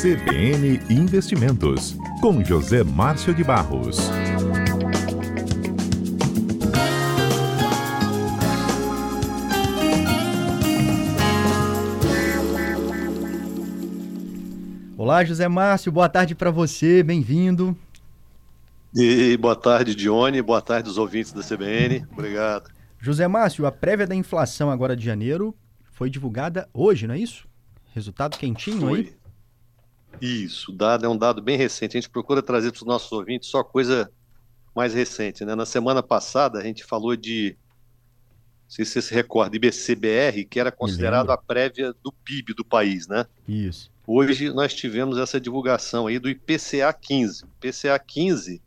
CBN Investimentos, com José Márcio de Barros. Olá, José Márcio, boa tarde para você, bem-vindo. E boa tarde, Dione, boa tarde os ouvintes da CBN, obrigado. José Márcio, a prévia da inflação agora de janeiro foi divulgada hoje, não é isso? Resultado quentinho foi. aí? Isso, o dado é um dado bem recente. A gente procura trazer para os nossos ouvintes só coisa mais recente. Né? Na semana passada, a gente falou de, não sei se você se recorda, IBCBR, que era considerado a prévia do PIB do país. Né? Isso. Hoje nós tivemos essa divulgação aí do IPCA 15. O IPCA 15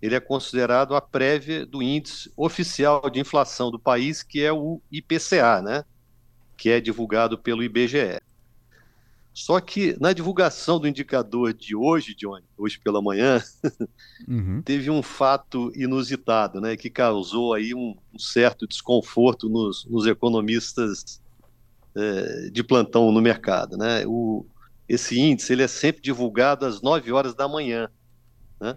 ele é considerado a prévia do índice oficial de inflação do país, que é o IPCA, né? que é divulgado pelo IBGE. Só que na divulgação do indicador de hoje, Johnny, hoje pela manhã, uhum. teve um fato inusitado, né, que causou aí um, um certo desconforto nos, nos economistas é, de plantão no mercado, né? O, esse índice ele é sempre divulgado às 9 horas da manhã, né?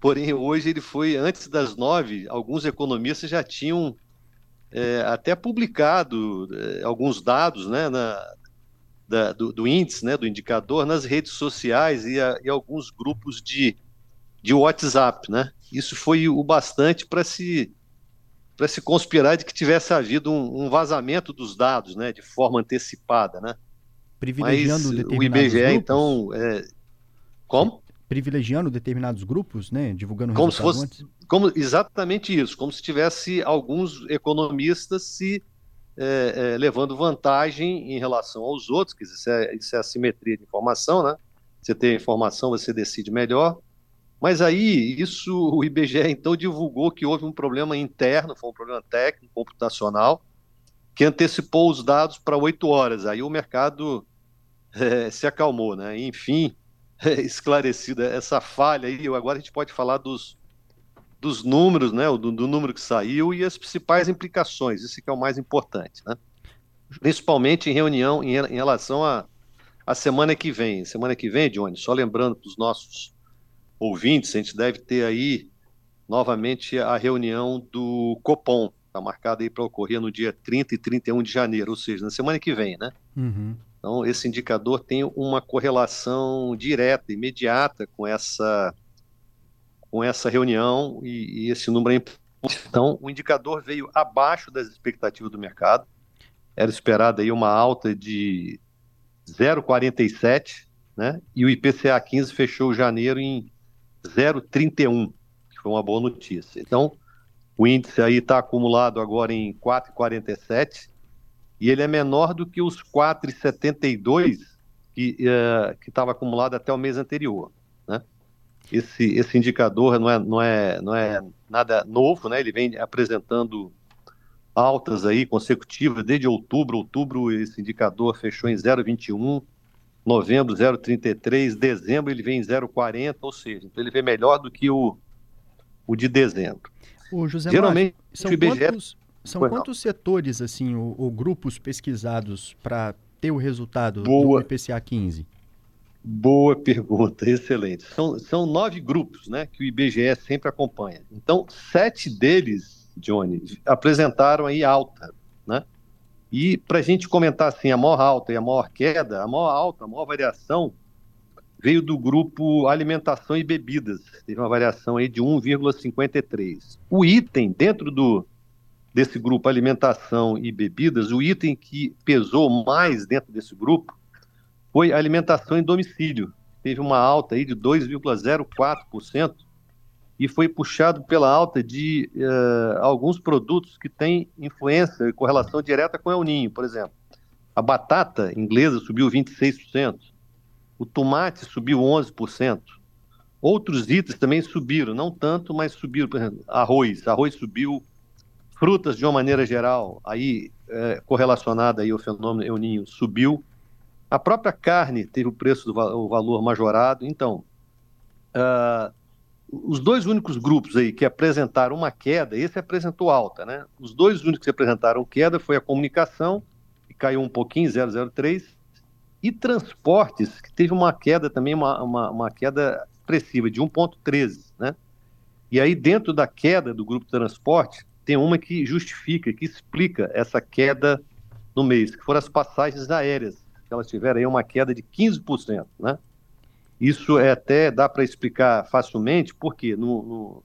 Porém hoje ele foi antes das 9. Alguns economistas já tinham é, até publicado é, alguns dados, né, na, da, do, do, índice, né, do indicador, nas redes sociais e, a, e alguns grupos de, de WhatsApp, né? Isso foi o bastante para se para se conspirar de que tivesse havido um, um, vazamento dos dados, né, de forma antecipada, né? Privilegiando Mas o IBGE, grupos? então, é... como? Privilegiando determinados grupos, né, divulgando como se fosse, antes. como exatamente isso, como se tivesse alguns economistas se é, é, levando vantagem em relação aos outros, que isso é, isso é assimetria de informação, né? Você tem informação, você decide melhor. Mas aí, isso, o IBGE então divulgou que houve um problema interno, foi um problema técnico, computacional, que antecipou os dados para oito horas. Aí o mercado é, se acalmou, né? Enfim, é, esclarecida essa falha aí, agora a gente pode falar dos, dos números, né, do, do, número que saiu e as principais implicações, isso que é o mais importante, né? Principalmente em reunião em, em relação a, a semana que vem. Semana que vem, Johnny, só lembrando para os nossos ouvintes, a gente deve ter aí novamente a reunião do Copom, está marcada aí para ocorrer no dia 30 e 31 de janeiro, ou seja, na semana que vem, né? Uhum. Então, esse indicador tem uma correlação direta, imediata com essa com essa reunião e, e esse número é. Então, o indicador veio abaixo das expectativas do mercado. Era esperada aí uma alta de 0,47, né? E o IPCA 15 fechou janeiro em 0,31, que foi uma boa notícia. Então, o índice aí está acumulado agora em 4,47 e ele é menor do que os 4,72 que uh, estava acumulado até o mês anterior esse, esse indicador não é, não, é, não é nada novo, né? Ele vem apresentando altas aí consecutivas desde outubro. Outubro esse indicador fechou em 0,21, novembro 0,33, dezembro ele vem em 0,40, ou seja, então ele vem melhor do que o, o de dezembro. José Geralmente são o IBGE... quantos, são quantos setores assim ou, ou grupos pesquisados para ter o resultado Boa. do IPCA 15? Boa pergunta, excelente. São, são nove grupos né, que o IBGE sempre acompanha. Então, sete deles, Johnny, apresentaram aí alta. Né? E para a gente comentar assim, a maior alta e a maior queda, a maior alta, a maior variação veio do grupo alimentação e bebidas. Teve uma variação aí de 1,53. O item dentro do, desse grupo alimentação e bebidas, o item que pesou mais dentro desse grupo foi a alimentação em domicílio. Teve uma alta aí de 2,04% e foi puxado pela alta de uh, alguns produtos que têm influência e correlação direta com o El Ninho, por exemplo. A batata inglesa subiu 26%, o tomate subiu 11%, outros itens também subiram, não tanto, mas subiram, por exemplo, arroz, arroz subiu, frutas de uma maneira geral, aí é, correlacionada aí ao fenômeno El Ninho, subiu, a própria carne teve o preço do o valor majorado. Então, uh, os dois únicos grupos aí que apresentaram uma queda, esse apresentou alta, né? Os dois únicos que apresentaram queda foi a comunicação, que caiu um pouquinho, 0,03, E transportes, que teve uma queda também, uma, uma, uma queda expressiva, de 1,13, né? E aí, dentro da queda do grupo transporte, tem uma que justifica, que explica essa queda no mês, que foram as passagens aéreas, que elas tiveram aí uma queda de 15%, né? Isso é até dá para explicar facilmente, porque no, no,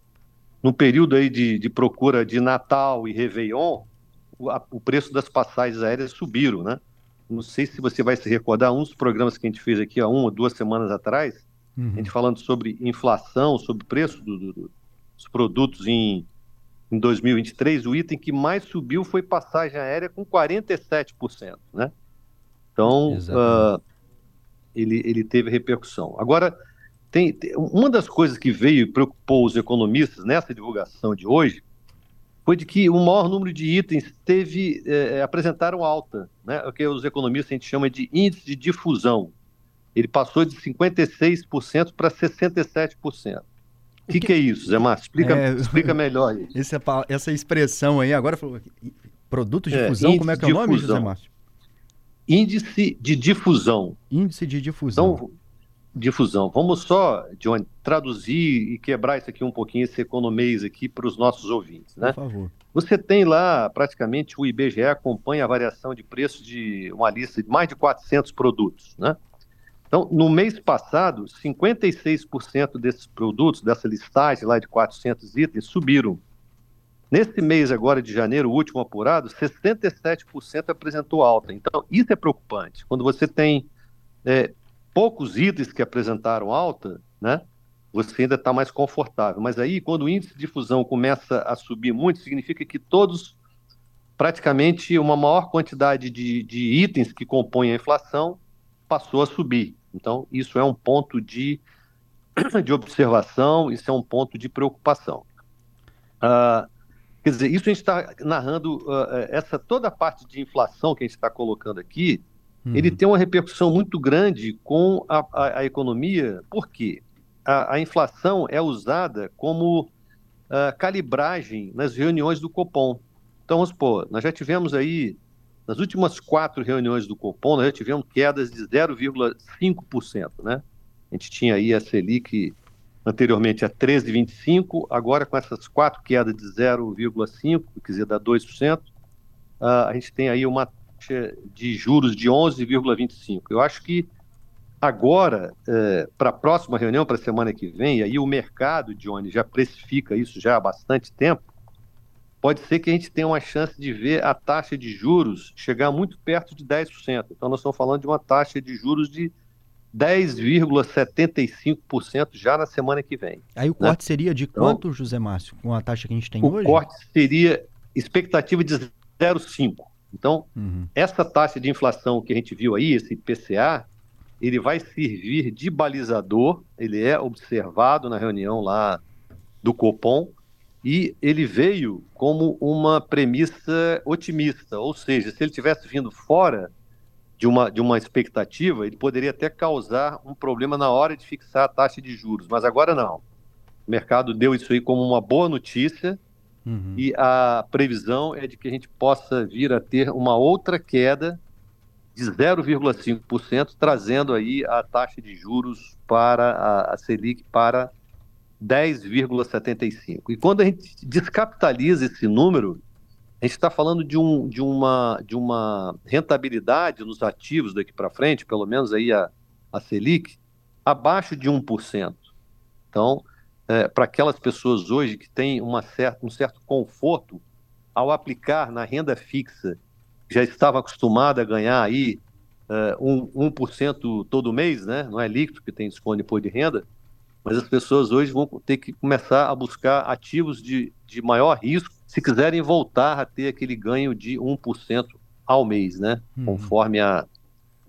no, período aí de, de procura de Natal e Réveillon, o, a, o preço das passagens aéreas subiram, né? Não sei se você vai se recordar, um dos programas que a gente fez aqui há uma ou duas semanas atrás, uhum. a gente falando sobre inflação, sobre preço do, do, dos produtos em, em 2023, o item que mais subiu foi passagem aérea com 47%, né? Então, uh, ele, ele teve repercussão. Agora, tem, tem, uma das coisas que veio e preocupou os economistas nessa divulgação de hoje foi de que o maior número de itens teve é, apresentaram alta, né? O que os economistas a gente chama de índice de difusão. Ele passou de 56% para 67%. O que, que, que, é isso, Zé Márcio? Explica, é, explica melhor isso. Essa, essa expressão aí, agora falou. Produto de é, fusão, como é que é o nome, José Márcio? Índice de difusão. Índice de difusão. Então, difusão. Vamos só, John, traduzir e quebrar isso aqui um pouquinho, esse economês aqui para os nossos ouvintes, né? Por favor. Você tem lá, praticamente, o IBGE acompanha a variação de preço de uma lista de mais de 400 produtos, né? Então, no mês passado, 56% desses produtos, dessa listagem lá de 400 itens, subiram. Nesse mês agora de janeiro, o último apurado, 67% apresentou alta. Então, isso é preocupante. Quando você tem é, poucos itens que apresentaram alta, né, você ainda está mais confortável. Mas aí, quando o índice de fusão começa a subir muito, significa que todos, praticamente uma maior quantidade de, de itens que compõem a inflação passou a subir. Então, isso é um ponto de, de observação, isso é um ponto de preocupação. Uh, quer dizer, isso a gente está narrando, uh, essa toda a parte de inflação que a gente está colocando aqui, uhum. ele tem uma repercussão muito grande com a, a, a economia, porque a, a, inflação é usada como uh, calibragem nas reuniões do Copom. Então, vamos supor, nós já tivemos aí, nas últimas quatro reuniões do Copom, nós já tivemos quedas de 0,5%, né? A gente tinha aí a Selic anteriormente a 13,25%, agora com essas quatro quedas de 0,5%, quer dizer, dá 2%, uh, a gente tem aí uma taxa de juros de 11,25. Eu acho que agora, é, para a próxima reunião, para a semana que vem, aí o mercado, Johnny, já precifica isso já há bastante tempo, pode ser que a gente tenha uma chance de ver a taxa de juros chegar muito perto de 10%. Então, nós estamos falando de uma taxa de juros de 10,75% já na semana que vem. Aí o né? corte seria de então, quanto, José Márcio, com a taxa que a gente tem o hoje? O corte seria expectativa de 0,5%. Então, uhum. essa taxa de inflação que a gente viu aí, esse IPCA, ele vai servir de balizador, ele é observado na reunião lá do Copom, e ele veio como uma premissa otimista, ou seja, se ele tivesse vindo fora de uma, de uma expectativa, ele poderia até causar um problema na hora de fixar a taxa de juros, mas agora não. O mercado deu isso aí como uma boa notícia, Uhum. E a previsão é de que a gente possa vir a ter uma outra queda de 0,5%, trazendo aí a taxa de juros para a, a Selic para 10,75%. E quando a gente descapitaliza esse número, a gente está falando de, um, de, uma, de uma rentabilidade nos ativos daqui para frente, pelo menos aí a, a Selic, abaixo de 1%. Então, é, para aquelas pessoas hoje que têm uma certa, um certo conforto ao aplicar na renda fixa, já estava acostumada a ganhar aí uh, um, 1% todo mês, né? não é líquido que tem desconto depois de renda, mas as pessoas hoje vão ter que começar a buscar ativos de, de maior risco se quiserem voltar a ter aquele ganho de 1% ao mês, né? Hum. conforme a,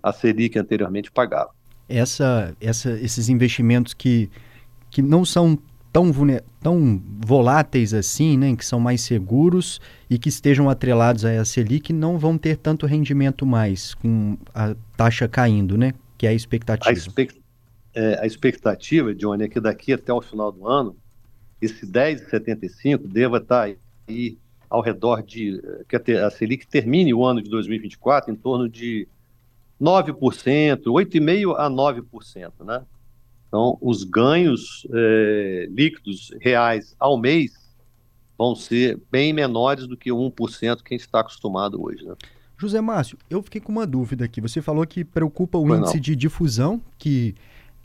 a Selic anteriormente pagava. Essa, essa, esses investimentos que, que não são tão, tão voláteis assim, né, que são mais seguros e que estejam atrelados a Selic não vão ter tanto rendimento mais com a taxa caindo, né? Que é a expectativa. A, expect, é, a expectativa, Johnny, é que daqui até o final do ano, esse 10,75 deva estar aí ao redor de que a Selic termine o ano de 2024 em torno de 9%, 8,5% a 9%, né? Então, os ganhos é, líquidos reais ao mês vão ser bem menores do que 1% que a gente está acostumado hoje, né? José Márcio, eu fiquei com uma dúvida aqui. Você falou que preocupa o índice não. de difusão, que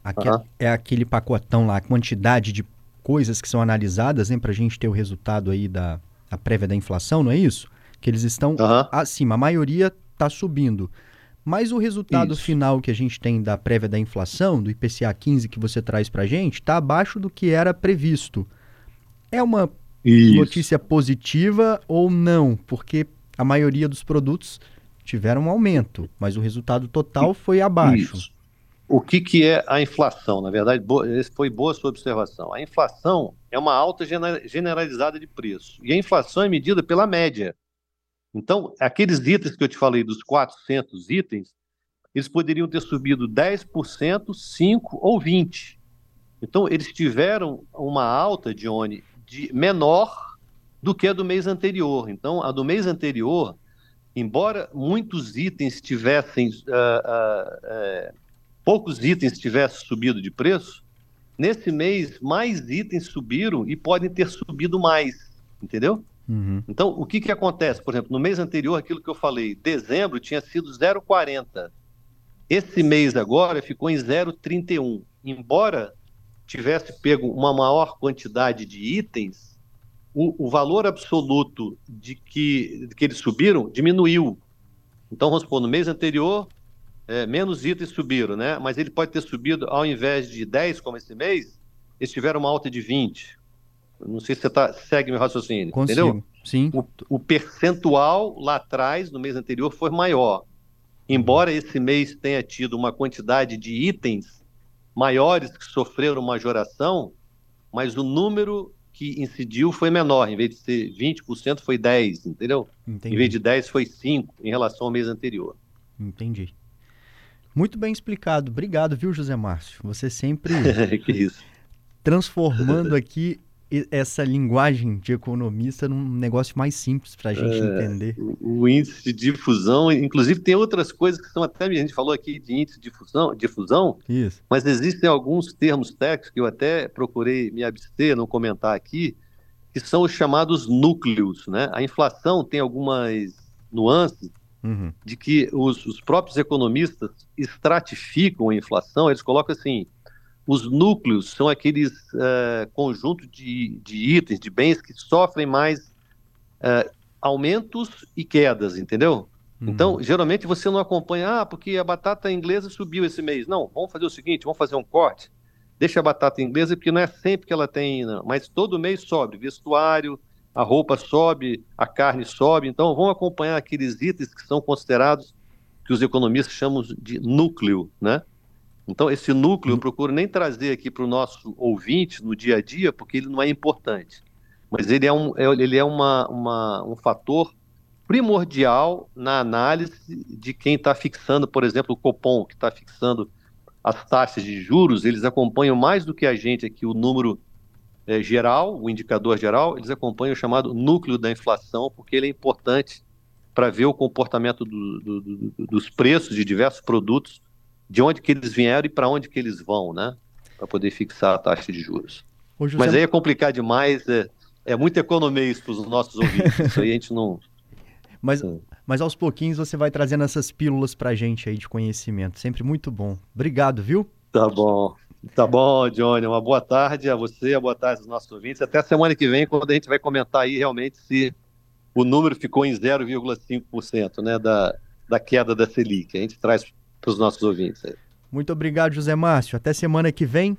aquele, uhum. é aquele pacotão lá, a quantidade de coisas que são analisadas, né, para a gente ter o resultado aí da a prévia da inflação, não é isso? Que eles estão uhum. acima, a maioria está subindo. Mas o resultado isso. final que a gente tem da prévia da inflação, do IPCA 15 que você traz para a gente, está abaixo do que era previsto. É uma isso. notícia positiva ou não? Porque a maioria dos produtos tiveram um aumento, mas o resultado total foi abaixo. Isso. O que, que é a inflação? Na verdade, boa, foi boa sua observação. A inflação é uma alta generalizada de preço. E a inflação é medida pela média. Então, aqueles itens que eu te falei, dos 400 itens, eles poderiam ter subido 10%, 5% ou 20%. Então, eles tiveram uma alta, Johnny, de menor do que a do mês anterior. Então, a do mês anterior, embora muitos itens tivessem. Uh, uh, uh, poucos itens tivessem subido de preço, nesse mês mais itens subiram e podem ter subido mais, entendeu? Uhum. Então, o que, que acontece? Por exemplo, no mês anterior, aquilo que eu falei, dezembro tinha sido 0,40. Esse mês agora ficou em 0,31. Embora tivesse pego uma maior quantidade de itens, o, o valor absoluto de que, de que eles subiram diminuiu. Então, vamos supor, no mês anterior, é, menos itens subiram, né? Mas ele pode ter subido, ao invés de 10, como esse mês, eles tiveram uma alta de 20. Não sei se você tá, segue meu raciocínio, Consigo. entendeu? Sim. O, o, percentual lá atrás, no mês anterior, foi maior. Embora esse mês tenha tido uma quantidade de itens maiores que sofreram majoração, mas o número que incidiu foi menor. Em vez de ser 20%, foi 10%, entendeu? Entendi. Em vez de 10%, foi 5% em relação ao mês anterior. Entendi. Muito bem explicado. Obrigado, viu, José Márcio? Você sempre transformando aqui essa linguagem de economista num negócio mais simples para a gente é, entender. O índice de difusão, inclusive tem outras coisas que são até, a gente falou aqui de índice de difusão, difusão Isso. mas existem alguns termos técnicos que eu até procurei me abster, não comentar aqui, que são os chamados núcleos. Né? A inflação tem algumas nuances uhum. de que os, os próprios economistas estratificam a inflação, eles colocam assim, os núcleos são aqueles uh, conjuntos de, de, itens, de bens que sofrem mais uh, aumentos e quedas, entendeu? Uhum. Então, geralmente você não acompanha, ah, porque a batata inglesa subiu esse mês. Não, vamos fazer o seguinte, vamos fazer um corte. Deixa a batata inglesa, porque não é sempre que ela tem, não, mas todo mês sobe. Vestuário, a roupa sobe, a carne sobe. Então, vamos acompanhar aqueles itens que são considerados, que os economistas chamam de núcleo, né? Então, esse núcleo eu procuro nem trazer aqui para o nosso ouvinte no dia a dia, porque ele não é importante. Mas ele é um, é, ele é uma, uma um fator primordial na análise de quem está fixando, por exemplo, o Copom, que está fixando as taxas de juros, eles acompanham mais do que a gente aqui o número é, geral, o indicador geral, eles acompanham o chamado núcleo da inflação, porque ele é importante para ver o comportamento do, do, do, dos preços de diversos produtos de onde que eles vieram e para onde que eles vão, né? Para poder fixar a taxa de juros. José... Mas aí é complicado demais, é, é muita economia para os nossos ouvintes. Isso aí a gente não. Mas, é. mas aos pouquinhos você vai trazendo essas pílulas para a gente aí de conhecimento. Sempre muito bom. Obrigado, viu? Tá bom. Tá bom, Johnny. Uma boa tarde a você, boa tarde aos nossos ouvintes. Até semana que vem, quando a gente vai comentar aí realmente se o número ficou em 0,5% né, da, da queda da Selic. A gente traz para os nossos ouvintes. Muito obrigado, José Márcio. Até semana que vem.